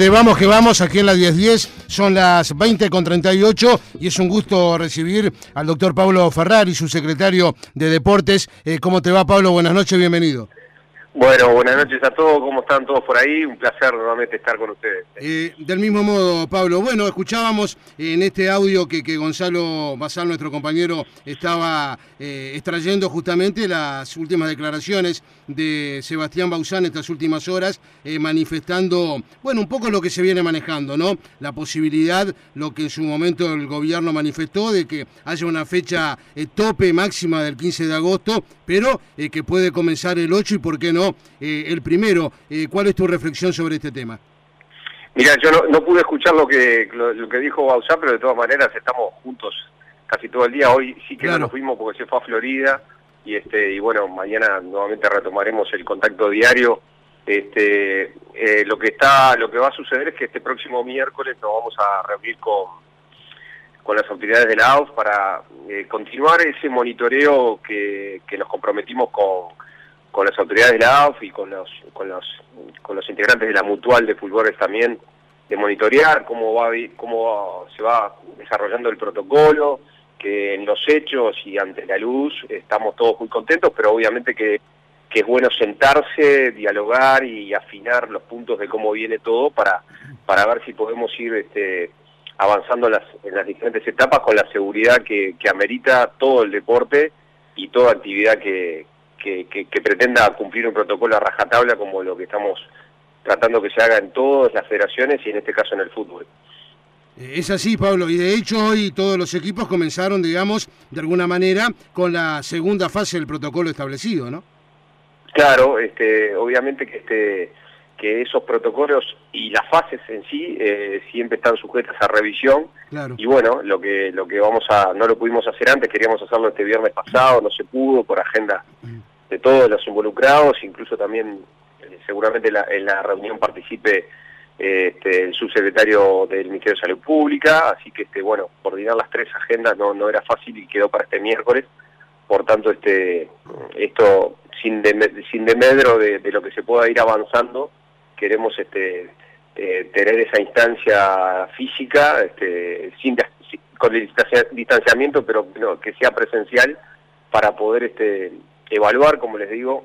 De Vamos que Vamos, aquí en la 1010, son las 20 con 38 y es un gusto recibir al doctor Pablo Ferrari, su secretario de Deportes. Eh, ¿Cómo te va, Pablo? Buenas noches, bienvenido. Bueno, buenas noches a todos, ¿cómo están todos por ahí? Un placer nuevamente estar con ustedes. Eh, del mismo modo, Pablo, bueno, escuchábamos en este audio que, Gonzalo Basal, nuestro compañero, estaba eh, extrayendo justamente las últimas declaraciones de Sebastián Bausán estas últimas horas, eh, manifestando, bueno, un poco lo que se viene manejando, ¿no? La posibilidad, lo que en su momento el gobierno manifestó, de que haya una fecha tope máxima del 15 de agosto, pero que puede comenzar el 8 y por qué no eh, el primero, eh, ¿cuál es tu reflexión sobre este tema? Mira, yo no, pude escuchar lo que lo, que dijo Bausá, pero de todas maneras estamos juntos casi todo el día. Hoy sí que no nos fuimos porque se fue a Florida y este y bueno, mañana nuevamente retomaremos el contacto diario. Este, eh, lo que está, lo que va a suceder es que este próximo miércoles nos vamos a reunir con con las autoridades de la AUF para continuar ese monitoreo que, que nos comprometimos con con las autoridades de la AUF y con los, con los, con los integrantes de la mutual de Fulgores también, de monitorear cómo, va, cómo se va desarrollando el protocolo, que en los hechos y ante la luz estamos todos muy contentos, pero obviamente que, que es bueno sentarse, dialogar y afinar los puntos de cómo viene todo para, para ver si podemos ir este, avanzando en las, en las diferentes etapas con la seguridad que amerita todo el deporte y toda actividad que, que, pretenda cumplir un protocolo a rajatabla como lo que estamos tratando que se haga en todas las federaciones y en este caso en el fútbol. Eh, es así, Pablo, y de hecho hoy todos los equipos comenzaron, digamos, de alguna manera con la segunda fase del protocolo establecido, ¿no? Claro, este, obviamente que este que esos protocolos y las fases en sí eh, siempre están sujetas a revisión y bueno lo que lo que vamos a no lo pudimos hacer antes queríamos hacerlo este viernes pasado no se pudo por agenda mm de todos los involucrados, incluso también eh, seguramente en la reunión participe este, el subsecretario del Ministerio de Salud Pública, así que este bueno, coordinar las tres agendas no, no era fácil y quedó para este miércoles, por tanto este esto sin sin demedro de, lo que se pueda ir avanzando, queremos este eh, tener esa instancia física sin, con el distanciamiento, pero que sea presencial para poder evaluar, como les digo,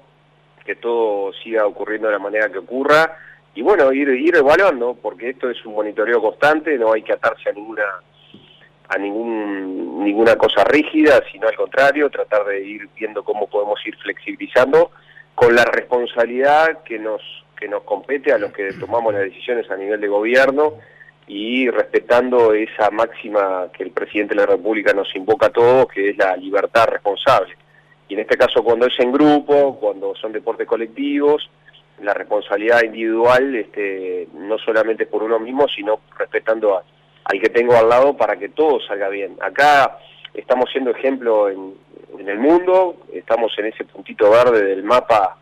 que todo siga ocurriendo de la manera que ocurra y bueno, ir, evaluando, porque esto es un monitoreo constante, no hay que atarse a ninguna a ningún, ninguna cosa rígida, sino al contrario, tratar de ir viendo cómo podemos ir flexibilizando con la responsabilidad que nos, que nos compete a los que tomamos las decisiones a nivel de gobierno y respetando esa máxima que el presidente de la República nos invoca a todos, que es la libertad responsable. Y en este caso cuando es en grupo, cuando son deportes colectivos, la responsabilidad individual este, no solamente por uno mismo, sino respetando al que tengo al lado para que todo salga bien. Acá estamos siendo ejemplo en, en el mundo, estamos en ese puntito verde del mapa,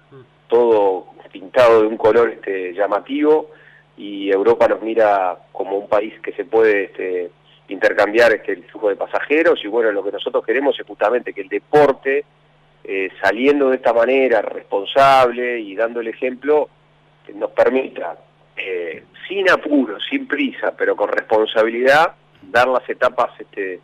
todo pintado de un color este, llamativo, y Europa nos mira como un país que se puede este, intercambiar este, el flujo de pasajeros, y bueno, lo que nosotros queremos es justamente que el deporte eh, saliendo de esta manera responsable y dando el ejemplo, nos permita, eh, sin apuro, sin prisa, pero con responsabilidad, dar las etapas este,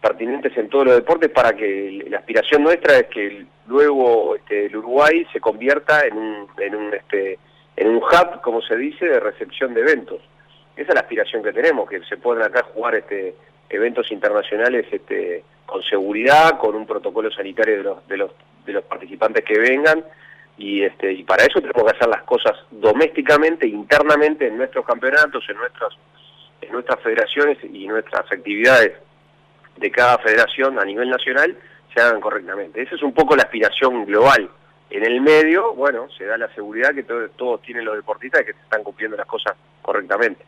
pertinentes en todos los deportes para que la aspiración nuestra es que luego este, el Uruguay se convierta en un, en un este en un hub, como se dice, de recepción de eventos. Esa es la aspiración que tenemos, que se puedan acá jugar este eventos internacionales este con seguridad, con un protocolo sanitario de los, de los, de los participantes que vengan, y, este, y para eso tenemos que hacer las cosas domésticamente, internamente, en nuestros campeonatos, en nuestras, en nuestras federaciones y nuestras actividades de cada federación a nivel nacional se hagan correctamente. Esa es un poco la aspiración global. En el medio, bueno, se da la seguridad que todos tienen los deportistas y que se están cumpliendo las cosas correctamente.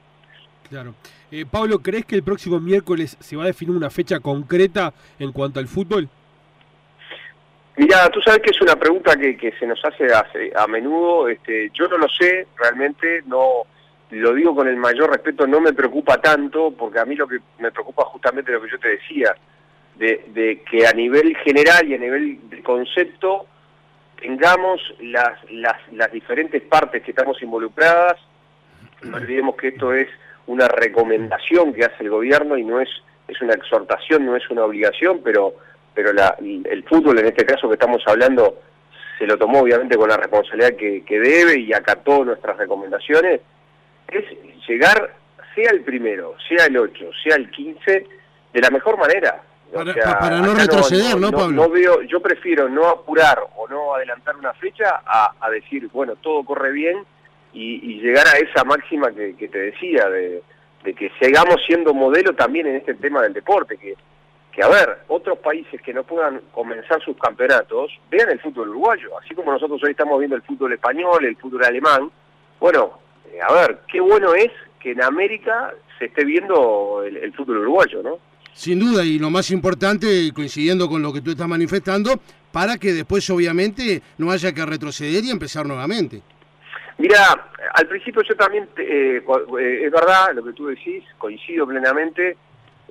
Claro. Eh, Pablo, ¿crees que el próximo miércoles se va a definir una fecha concreta en cuanto al fútbol? Mira, tú sabes que es una pregunta que, se nos hace, a menudo. Este, yo no lo sé, realmente, no lo digo con el mayor respeto, no me preocupa tanto, porque a mí lo que me preocupa justamente lo que yo te decía, de, que a nivel general y a nivel de concepto tengamos las, las diferentes partes que estamos involucradas no olvidemos que esto es una recomendación que hace el gobierno y no es, es una exhortación, no es una obligación, pero, pero la, el fútbol en este caso que estamos hablando se lo tomó obviamente con la responsabilidad que, que debe y acató nuestras recomendaciones, es llegar, sea el primero, sea el 8, sea el 15, de la mejor manera. Para, no retroceder, ¿no, Pablo? No veo, yo prefiero no apurar o no adelantar una fecha a, a decir, bueno, todo corre bien y, llegar a esa máxima que, te decía, de, que sigamos siendo modelo también en este tema del deporte, que, que a ver, otros países que no puedan comenzar sus campeonatos, vean el fútbol uruguayo, así como nosotros hoy estamos viendo el fútbol español, el fútbol alemán, bueno, eh, a ver, qué bueno es que en América se esté viendo el, el fútbol uruguayo, ¿no? Sin duda, y lo más importante, coincidiendo con lo que tú estás manifestando, para que después obviamente no haya que retroceder y empezar nuevamente. Mira, al principio yo también, eh, eh, es verdad lo que tú decís, coincido plenamente,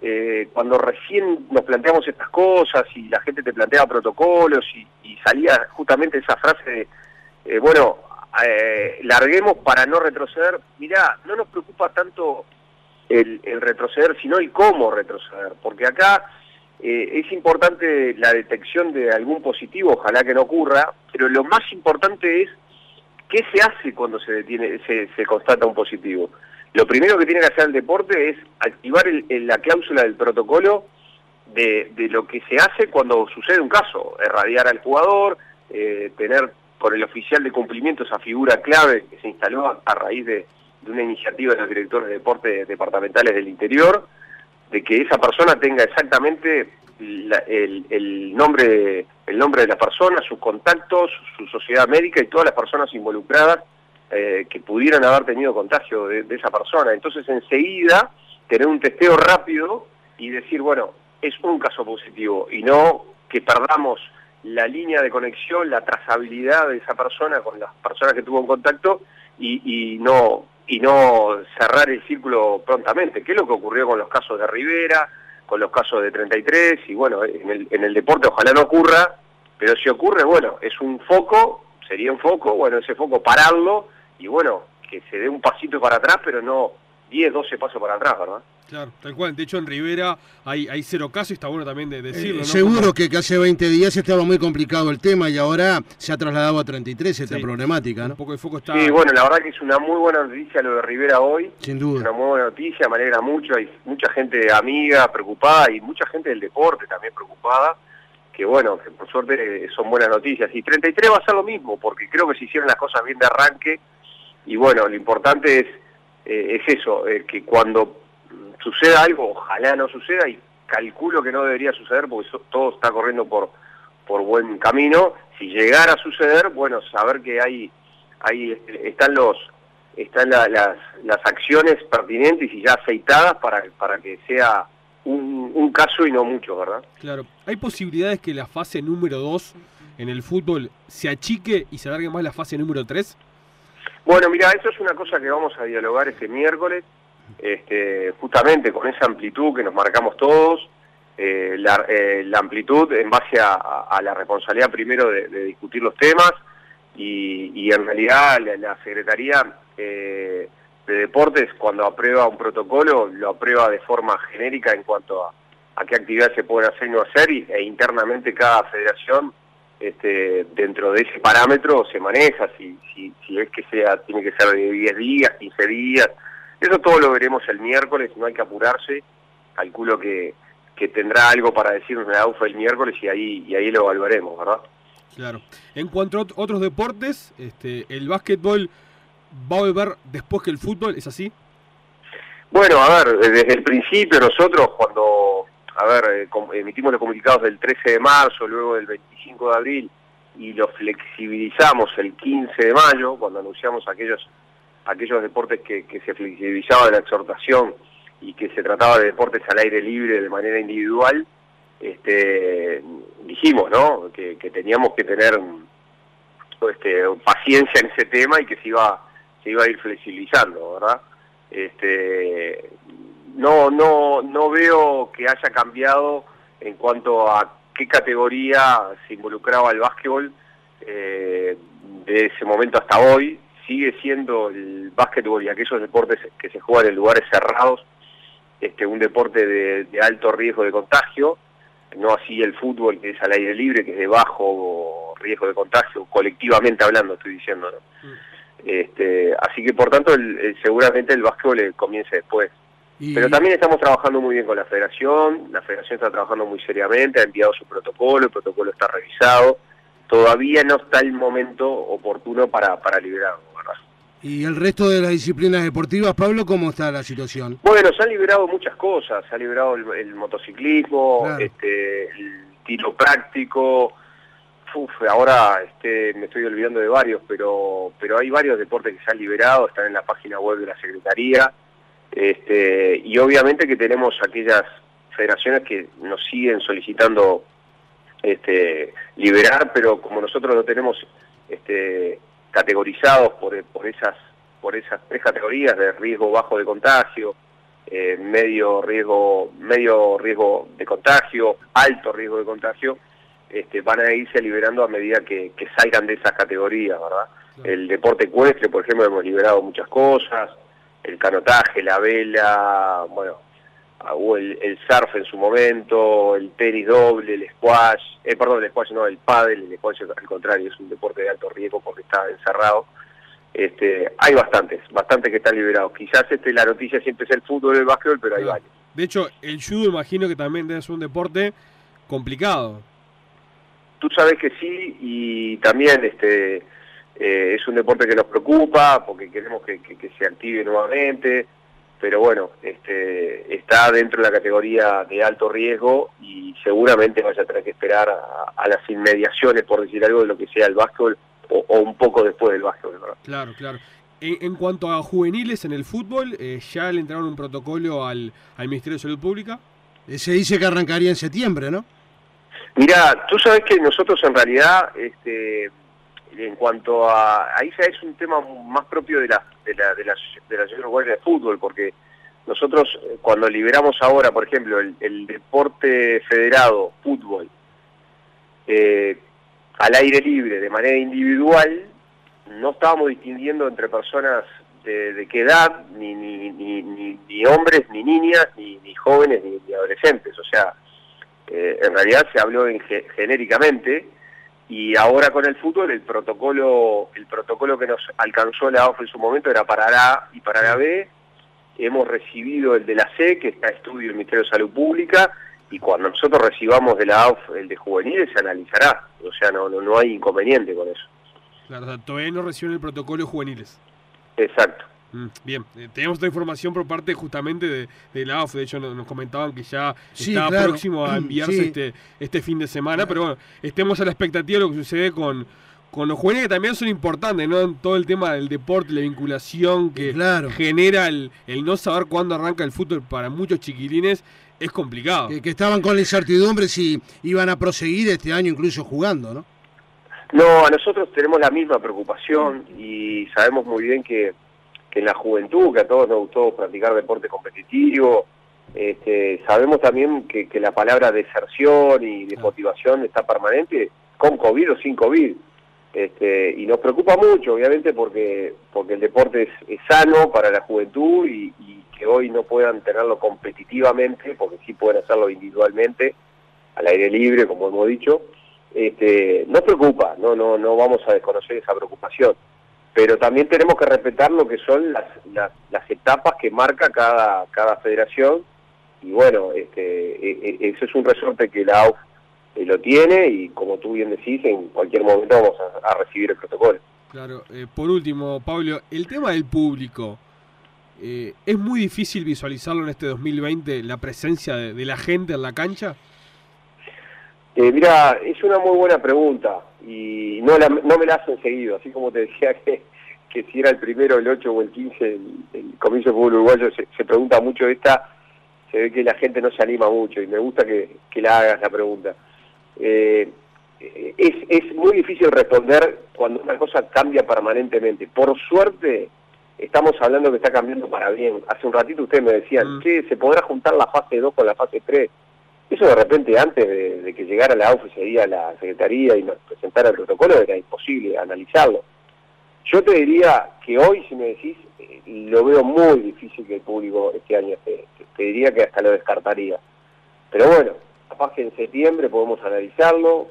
eh, cuando recién nos planteamos estas cosas y la gente te planteaba protocolos y, salía justamente esa frase de, bueno, larguemos para no retroceder, mira, no nos preocupa tanto el, el retroceder, sino el cómo retroceder, porque acá es importante la detección de algún positivo, ojalá que no ocurra, pero lo más importante es ¿Qué se hace cuando se detiene, constata un positivo? Lo primero que tiene que hacer el deporte es activar la cláusula del protocolo de, lo que se hace cuando sucede un caso, irradiar al jugador, eh, tener por el oficial de cumplimiento esa figura clave que se instaló a, raíz de, una iniciativa de los directores de deportes departamentales del interior, de que esa persona tenga exactamente el, nombre, el nombre de la persona, sus contactos, su sociedad médica y todas las personas involucradas eh, que pudieran haber tenido contagio de, esa persona. Entonces enseguida tener un testeo rápido y decir, bueno, es un caso positivo y no que perdamos la línea de conexión, la trazabilidad de esa persona con las personas que tuvo en contacto y, no y no cerrar el círculo prontamente, que es lo que ocurrió con los casos de Rivera, con los casos de 33 y bueno, en el, en el deporte ojalá no ocurra, pero si ocurre, bueno, es un foco, sería un foco, bueno, ese foco pararlo y bueno, que se dé un pasito para atrás, pero no 10, 12 pasos para atrás, ¿verdad? Claro, tal cual. De hecho, en Rivera hay, hay cero casos y está bueno también de decirlo. Eh, seguro que, hace 20 días estaba muy complicado el tema y ahora se ha trasladado a 33 esta problemática, ¿no? Un poco de foco está... Sí, bueno, la verdad que es una muy buena noticia lo de Rivera hoy. Sin duda. Es una muy buena noticia, me alegra mucho. Hay mucha gente amiga, preocupada y mucha gente del deporte también preocupada. Que bueno, que por suerte son buenas noticias. Y 33 va a ser lo mismo, porque creo que se hicieron las cosas bien de arranque. Y bueno, lo importante es, eh, es eso, eh, que cuando suceda algo, ojalá no suceda y calculo que no debería suceder porque todo está corriendo por, por buen camino. Si llegara a suceder, bueno, saber que hay, hay están los están las, las acciones pertinentes y ya aceitadas para, para que sea un, un caso y no mucho, ¿verdad? Claro. ¿Hay posibilidades que la fase número 2 en el fútbol se achique y se alargue más la fase número 3? Bueno, mira, eso es una cosa que vamos a dialogar este miércoles este, justamente con esa amplitud que nos marcamos todos, eh, eh, la, amplitud en base a, la responsabilidad primero de, discutir los temas y, en realidad la, Secretaría eh, de Deportes cuando aprueba un protocolo lo aprueba de forma genérica en cuanto a, qué actividades se pueden hacer y no hacer e internamente cada federación este, dentro de ese parámetro se maneja, si, si, si es que sea tiene que ser de 10 días, 15 días, eso todo lo veremos el miércoles, no hay que apurarse. Calculo que, que tendrá algo para decirnos la AUFA el miércoles y ahí, y ahí lo evaluaremos, ¿verdad? Claro. En cuanto a otros deportes, este, ¿el básquetbol va a volver después que el fútbol? ¿Es así? Bueno, a ver, desde el principio nosotros cuando, a ver, eh, emitimos los comunicados del 13 de marzo, luego del 25 de abril, y los flexibilizamos el 15 de mayo, cuando anunciamos aquellos aquellos deportes que, se flexibilizaba de la exhortación y que se trataba de deportes al aire libre de manera individual, este, dijimos ¿no? que, teníamos que tener este, paciencia en ese tema y que se iba, se iba a ir flexibilizando, ¿verdad? Este, no, no, no veo que haya cambiado en cuanto a qué categoría se involucraba el básquetbol eh, de ese momento hasta hoy sigue siendo el básquetbol y aquellos deportes que se juegan en lugares cerrados, este, un deporte de, alto riesgo de contagio, no así el fútbol que es al aire libre, que es de bajo riesgo de contagio, colectivamente hablando estoy diciendo, ¿no? Mm. Este, así que por tanto seguramente el básquetbol comience después. Pero también estamos trabajando muy bien con la federación, la federación está trabajando muy seriamente, ha enviado su protocolo, el protocolo está revisado, todavía no está el momento oportuno para, para liberarlo, ¿verdad? ¿Y el resto de las disciplinas deportivas, Pablo, cómo está la situación? Bueno, se han liberado muchas cosas, se ha liberado el, motociclismo, este, el tiro práctico, ahora este, me estoy olvidando de varios, pero, pero hay varios deportes que se han liberado, están en la página web de la Secretaría, este, y obviamente que tenemos aquellas federaciones que nos siguen solicitando este, liberar, pero como nosotros lo tenemos este, categorizados por, por, esas, por esas tres categorías de riesgo bajo de contagio, eh, medio riesgo medio riesgo de contagio, alto riesgo de contagio, este, van a irse liberando a medida que, salgan de esas categorías, ¿verdad? El deporte ecuestre, por ejemplo, hemos liberado muchas cosas, el canotaje, la vela, bueno, ah, el, el, surf en su momento, el tenis doble, el squash, eh, perdón, el squash no, el paddle, el squash al contrario, es un deporte de alto riesgo porque está encerrado. Este, hay bastantes, bastantes que están liberados. Quizás este, la noticia siempre es el fútbol el básquetbol, pero hay varios. De hecho, el judo imagino que también ser un deporte complicado. Tú sabes que sí, y también este eh, es un deporte que nos preocupa porque queremos que, se active nuevamente, pero bueno, este, está dentro de la categoría de alto riesgo y seguramente vaya a tener que esperar a, las inmediaciones, por decir algo, de lo que sea el básquetbol o, un poco después del básquetbol. Claro, claro. En, cuanto a juveniles en el fútbol, eh, ¿ya le entraron un protocolo al, al Ministerio de Salud Pública? Eh, se dice que arrancaría en septiembre, ¿no? Mira, tú sabes que nosotros en realidad este, en cuanto a ahí es un tema más propio de la de la de la, de la de fútbol porque nosotros eh, cuando liberamos ahora por ejemplo el, deporte federado fútbol eh, al aire libre de manera individual no estábamos distinguiendo entre personas de, qué edad ni ni, ni, ni, hombres ni niñas ni, ni jóvenes ni, adolescentes. O sea eh, en realidad se habló en, genéricamente y ahora con el fútbol el protocolo el protocolo que nos alcanzó la AOF en su momento era para la A y para la B. Hemos recibido el de la C que está estudio del Ministerio de Salud Pública y cuando nosotros recibamos de la AOF el de juveniles se analizará. O sea no no, no hay inconveniente con eso. Claro todavía no reciben el protocolo de juveniles. Exacto bien, eh, tenemos esta información por parte justamente de, de la AUF, de hecho nos, comentaban que ya está próximo a enviarse este, este fin de semana, pero bueno, estemos a la expectativa de lo que sucede con, con los jóvenes que también son importantes, ¿no? Todo el tema del deporte, la vinculación que genera el, no saber cuándo arranca el fútbol para muchos chiquilines es complicado. Que, que, estaban con la incertidumbre si iban a proseguir este año incluso jugando, ¿no? No, a nosotros tenemos la misma preocupación y sabemos muy bien que que en la juventud, que a todos nos gustó practicar deporte competitivo, este, sabemos también que, la palabra deserción y desmotivación está permanente con COVID o sin COVID. Este, y nos preocupa mucho, obviamente, porque, porque el deporte es, sano para la juventud y, que hoy no puedan tenerlo competitivamente, porque sí pueden hacerlo individualmente, al aire libre, como hemos dicho, este, nos preocupa, no, no, no vamos a desconocer esa preocupación pero también tenemos que respetar lo que son las, las, etapas que marca cada, cada federación y bueno, este, e, e, eso es un resorte que la AUF eh, lo tiene y como tú bien decís, en cualquier momento vamos a, recibir el protocolo. Claro, eh, por último, Pablo, el tema del público, eh, ¿es muy difícil visualizarlo en este 2020, la presencia de, la gente en la cancha? Mira, es una muy buena pregunta y no, no me la hacen seguido, así como te decía que, que si era el primero, el 8 o el 15, el, el Comienzo de Fútbol Uruguayo se, pregunta mucho esta, se ve que la gente no se anima mucho y me gusta que, que la hagas la pregunta. Eh, es, es muy difícil responder cuando una cosa cambia permanentemente. Por suerte, estamos hablando que está cambiando para bien. Hace un ratito ustedes me decían, mm. che, ¿se podrá juntar la fase 2 con la fase 3? Eso de repente antes de, que llegara la oficialía a la Secretaría y nos presentara el protocolo era imposible analizarlo. Yo te diría que hoy, si me decís, eh, lo veo muy difícil que el público este año. Te diría que hasta lo descartaría. Pero bueno, capaz que en septiembre podemos analizarlo.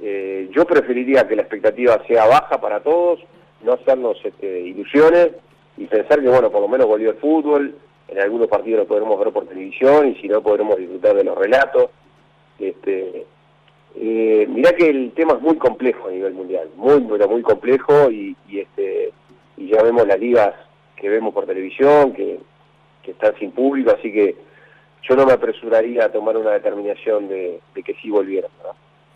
Eh, yo preferiría que la expectativa sea baja para todos, no hacernos este, ilusiones y pensar que, bueno, por lo menos volvió el fútbol, en algunos partidos lo podremos ver por televisión y si no podremos disfrutar de los relatos. Este, eh, mirá que el tema es muy complejo a nivel mundial, muy, pero muy complejo y, este, ya vemos las ligas que vemos por televisión, que, están sin público, así que yo no me apresuraría a tomar una determinación de, que sí volvieran.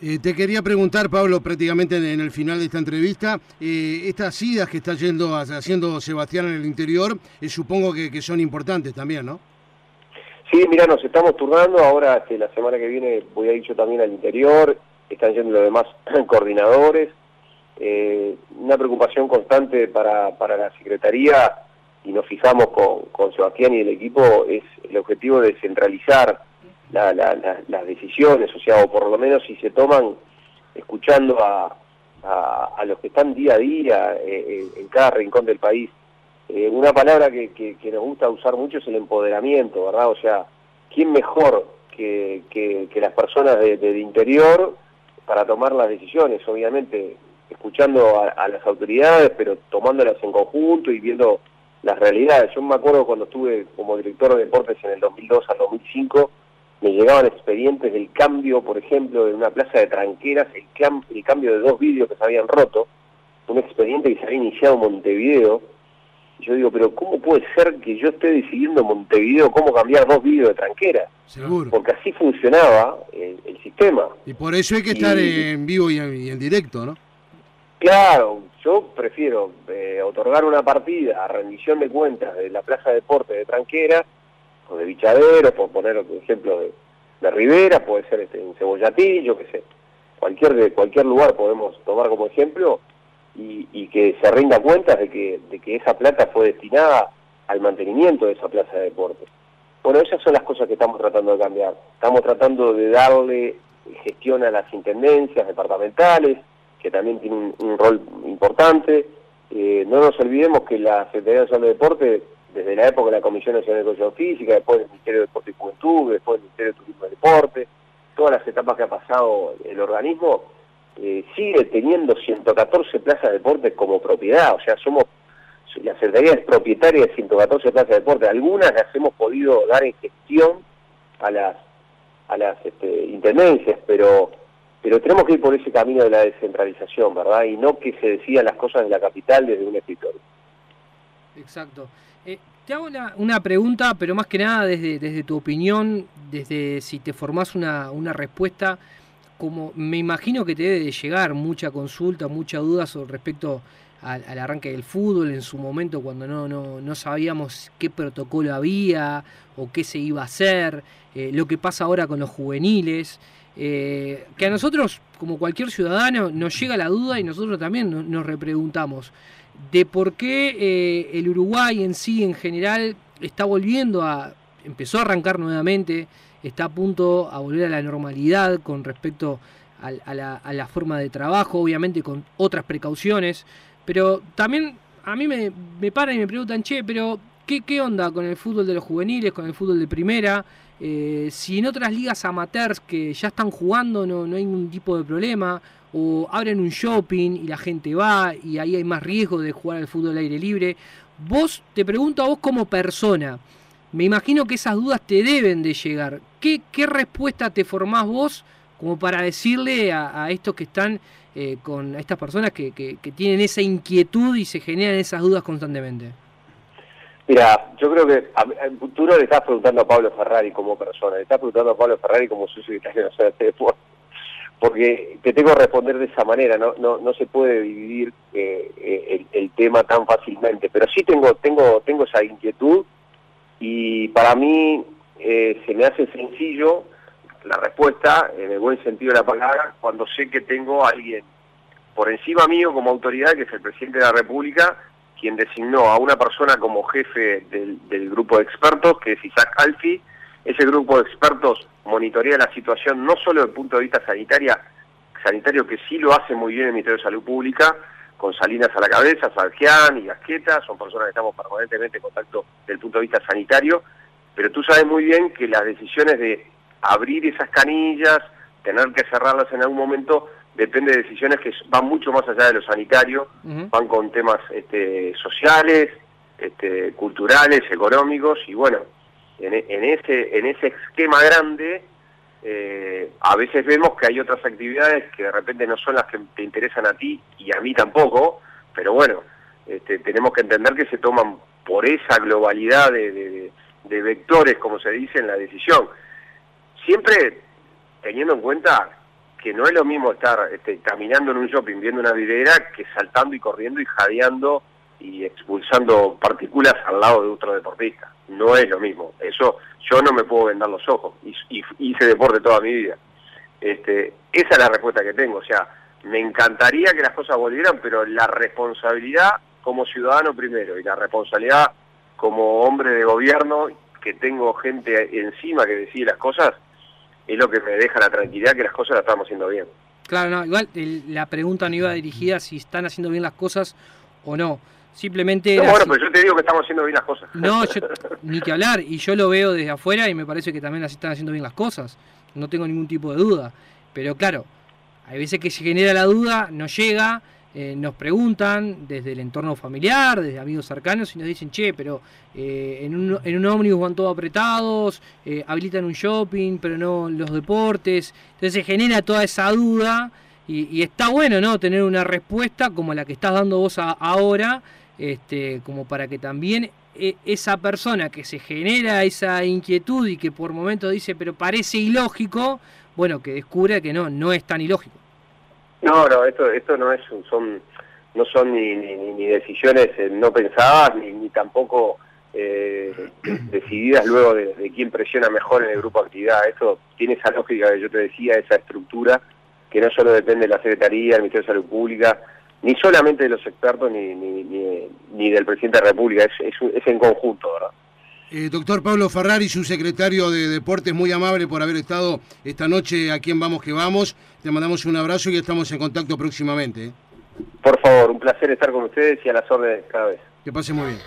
Eh, te quería preguntar, Pablo, prácticamente en, el final de esta entrevista, eh, estas idas que está yendo haciendo Sebastián en el interior, eh, supongo que, son importantes también, ¿no? Sí, mira, nos estamos turnando, ahora este, la semana que viene voy a ir yo también al interior, están yendo los demás coordinadores, una preocupación constante para, para la Secretaría y nos fijamos con, con Sebastián y el equipo es el objetivo de centralizar las decisiones, o sea, o por lo menos si se toman escuchando a, a, los que están día a día eh, eh, en cada rincón del país. Eh, una palabra que, que, nos gusta usar mucho es el empoderamiento, ¿verdad? O sea, ¿quién mejor que, que las personas de, interior para tomar las decisiones? Obviamente, escuchando a, a las autoridades, pero tomándolas en conjunto y viendo las realidades. Yo me acuerdo cuando estuve como director de deportes en el 2002 al 2005, me llegaban expedientes del cambio, por ejemplo, de una plaza de tranqueras, el, el cambio de dos vídeos que se habían roto, un expediente que se había iniciado en Montevideo. Yo digo, pero ¿cómo puede ser que yo esté decidiendo en Montevideo cómo cambiar dos vídeos de tranquera? Seguro. Porque así funcionaba el, sistema. Y por eso hay que estar en vivo y en, directo, ¿no? Claro, yo prefiero eh, otorgar una partida a rendición de cuentas de la Plaza de Deporte de Tranquera de Bichadero, por poner ejemplo de, de Rivera, puede ser este, en Cebollatillo, que sé, cualquier, de cualquier lugar podemos tomar como ejemplo y, que se rinda cuenta de que, de que esa plata fue destinada al mantenimiento de esa plaza de deportes. Bueno, esas son las cosas que estamos tratando de cambiar. Estamos tratando de darle gestión a las intendencias departamentales, que también tienen un, rol importante. Eh, no nos olvidemos que la Secretaría Nacional de Deporte desde la época de la Comisión Nacional de Educación Física, después del Ministerio de Deporte y Juventud, después del Ministerio de Turismo y Deporte, todas las etapas que ha pasado el organismo, eh, sigue teniendo 114 plazas de deporte como propiedad, o sea, somos, la Secretaría es propietaria de 114 plazas de deporte, algunas las hemos podido dar en gestión a las, a las este, intendencias, pero pero tenemos que ir por ese camino de la descentralización, ¿verdad? Y no que se decidan las cosas de la capital desde un escritorio. Exacto. Eh, te hago una, pregunta, pero más que nada desde, tu opinión, desde si te formás una, respuesta, como me imagino que te debe de llegar mucha consulta, mucha duda respecto al, arranque del fútbol en su momento cuando no, no, no, sabíamos qué protocolo había o qué se iba a hacer, eh, lo que pasa ahora con los juveniles, eh, que a nosotros, como cualquier ciudadano, nos llega la duda y nosotros también nos repreguntamos de por qué eh, el Uruguay en sí, en general, está volviendo a, empezó a arrancar nuevamente, está a punto a volver a la normalidad con respecto a, la, forma de trabajo, obviamente con otras precauciones, pero también a mí me, me paran y me preguntan, che, pero ¿qué, ¿qué onda con el fútbol de los juveniles, con el fútbol de primera? Eh, si en otras ligas amateurs que ya están jugando no, no hay ningún tipo de problema, o abren un shopping y la gente va y ahí hay más riesgo de jugar al fútbol al aire libre. Vos, te pregunto a vos como persona, me imagino que esas dudas te deben de llegar. ¿Qué, qué respuesta te formás vos como para decirle a, estos que están eh, con a estas personas que, que, tienen esa inquietud y se generan esas dudas constantemente? Mira, yo creo que en futuro le estás preguntando a Pablo Ferrari como persona, le estás preguntando a Pablo Ferrari como su secretario nacional de deporte porque te tengo que responder de esa manera, no, no, no se puede dividir eh, eh, el, tema tan fácilmente, pero sí tengo, tengo, tengo esa inquietud y para mí eh, se me hace sencillo la respuesta, en el buen sentido de la palabra, cuando sé que tengo a alguien por encima mío como autoridad, que es el presidente de la República, quien designó a una persona como jefe del, del grupo de expertos, que es Isaac Alfi, ese grupo de expertos monitorea la situación no solo desde el punto de vista sanitaria, sanitario que sí lo hace muy bien el Ministerio de Salud Pública, con Salinas a la cabeza, Sargián y Gasqueta, son personas que estamos permanentemente en contacto desde el punto de vista sanitario, pero tú sabes muy bien que las decisiones de abrir esas canillas, tener que cerrarlas en algún momento, depende de decisiones que van mucho más allá de lo sanitario, van con temas este, sociales, este, culturales, económicos, y bueno, en, ese, en ese esquema grande, eh, a veces vemos que hay otras actividades que de repente no son las que te interesan a ti y a mí tampoco, pero bueno, este, tenemos que entender que se toman por esa globalidad de, vectores, como se dice, en la decisión. Siempre teniendo en cuenta que no es lo mismo estar este, caminando en un shopping viendo una vidriera que saltando y corriendo y jadeando y expulsando partículas al lado de otro deportista. No es lo mismo. Eso yo no me puedo vendar los ojos y, hice deporte toda mi vida. Este, esa es la respuesta que tengo. O sea, me encantaría que las cosas volvieran, pero la responsabilidad como ciudadano primero y la responsabilidad como hombre de gobierno que tengo gente encima que decide las cosas es lo que me deja la tranquilidad que las cosas las estamos haciendo bien. Claro, no, igual la pregunta no iba dirigida si están haciendo bien las cosas o no. Simplemente. No, bueno, pero yo te digo que estamos haciendo bien las cosas. No, ni que hablar. Y yo lo veo desde afuera y me parece que también así están haciendo bien las cosas. No tengo ningún tipo de duda. Pero claro, hay veces que se genera la duda, no llega eh, nos preguntan desde el entorno familiar, desde amigos cercanos, y nos dicen, che, pero eh, en, un, en un ómnibus van todos apretados, eh, habilitan un shopping, pero no los deportes. Entonces se genera toda esa duda y, está bueno, ¿no? Tener una respuesta como la que estás dando vos ahora, este, como para que también esa persona que se genera esa inquietud y que por momentos dice, pero parece ilógico, bueno, que descubra que no, no es tan ilógico. No, no, esto, esto no es, son, no son ni, decisiones eh, no pensadas, ni, tampoco eh, decididas luego de, quién presiona mejor en el grupo de actividad. Esto tiene esa lógica que yo te decía, esa estructura, que no solo depende de la Secretaría, del Ministerio de Salud Pública, ni solamente de los expertos, ni, ni, ni, del Presidente de la República, es, es, es en conjunto, ¿verdad? Eh, doctor Pablo Ferrari, su secretario de Deportes, muy amable por haber estado esta noche aquí en Vamos que Vamos. Te mandamos un abrazo y estamos en contacto próximamente. ¿eh? Por favor, un placer estar con ustedes y a las órdenes cada vez. Que pase muy bien.